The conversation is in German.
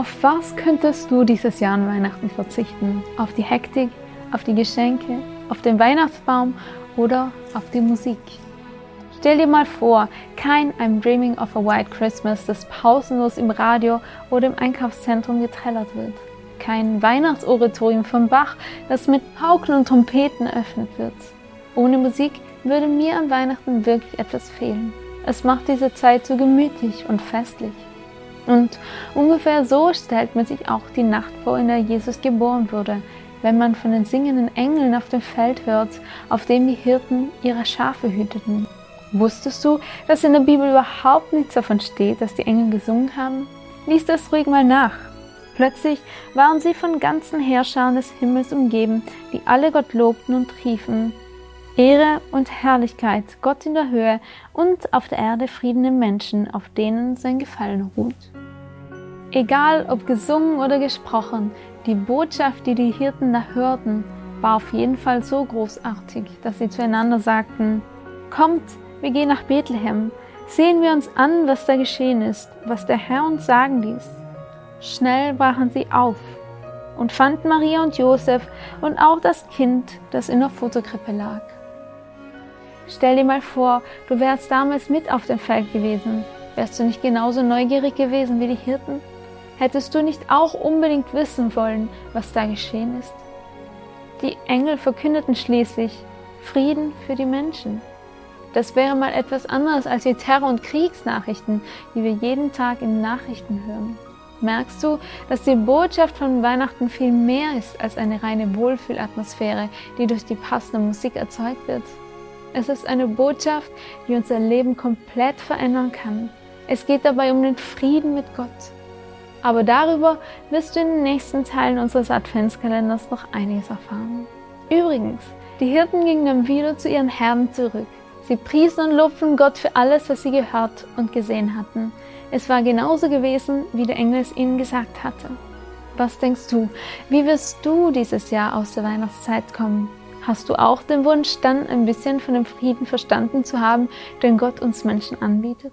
Auf was könntest du dieses Jahr an Weihnachten verzichten? Auf die Hektik, auf die Geschenke, auf den Weihnachtsbaum oder auf die Musik? Stell dir mal vor, kein I'm Dreaming of a White Christmas, das pausenlos im Radio oder im Einkaufszentrum getrellert wird. Kein Weihnachtsoratorium von Bach, das mit Pauken und Trompeten eröffnet wird. Ohne Musik würde mir an Weihnachten wirklich etwas fehlen. Es macht diese Zeit so gemütlich und festlich. Und ungefähr so stellt man sich auch die Nacht vor, in der Jesus geboren wurde, wenn man von den singenden Engeln auf dem Feld hört, auf dem die Hirten ihre Schafe hüteten. Wusstest du, dass in der Bibel überhaupt nichts davon steht, dass die Engel gesungen haben? Lies das ruhig mal nach. Plötzlich waren sie von ganzen Herrschern des Himmels umgeben, die alle Gott lobten und riefen, Ehre und Herrlichkeit, Gott in der Höhe und auf der Erde Frieden den Menschen, auf denen sein Gefallen ruht. Egal ob gesungen oder gesprochen, die Botschaft, die die Hirten da hörten, war auf jeden Fall so großartig, dass sie zueinander sagten, Kommt, wir gehen nach Bethlehem, sehen wir uns an, was da geschehen ist, was der Herr uns sagen ließ. Schnell brachen sie auf und fanden Maria und Josef und auch das Kind, das in der Futterkrippe lag. Stell dir mal vor, du wärst damals mit auf dem Feld gewesen. Wärst du nicht genauso neugierig gewesen wie die Hirten? Hättest du nicht auch unbedingt wissen wollen, was da geschehen ist? Die Engel verkündeten schließlich Frieden für die Menschen. Das wäre mal etwas anderes als die Terror- und Kriegsnachrichten, die wir jeden Tag in Nachrichten hören. Merkst du, dass die Botschaft von Weihnachten viel mehr ist als eine reine Wohlfühlatmosphäre, die durch die passende Musik erzeugt wird? Es ist eine Botschaft, die unser Leben komplett verändern kann. Es geht dabei um den Frieden mit Gott. Aber darüber wirst du in den nächsten Teilen unseres Adventskalenders noch einiges erfahren. Übrigens, die Hirten gingen dann wieder zu ihren Herden zurück. Sie priesen und lobten Gott für alles, was sie gehört und gesehen hatten. Es war genauso gewesen, wie der Engel es ihnen gesagt hatte. Was denkst du, wie wirst du dieses Jahr aus der Weihnachtszeit kommen? Hast du auch den Wunsch, dann ein bisschen von dem Frieden verstanden zu haben, den Gott uns Menschen anbietet?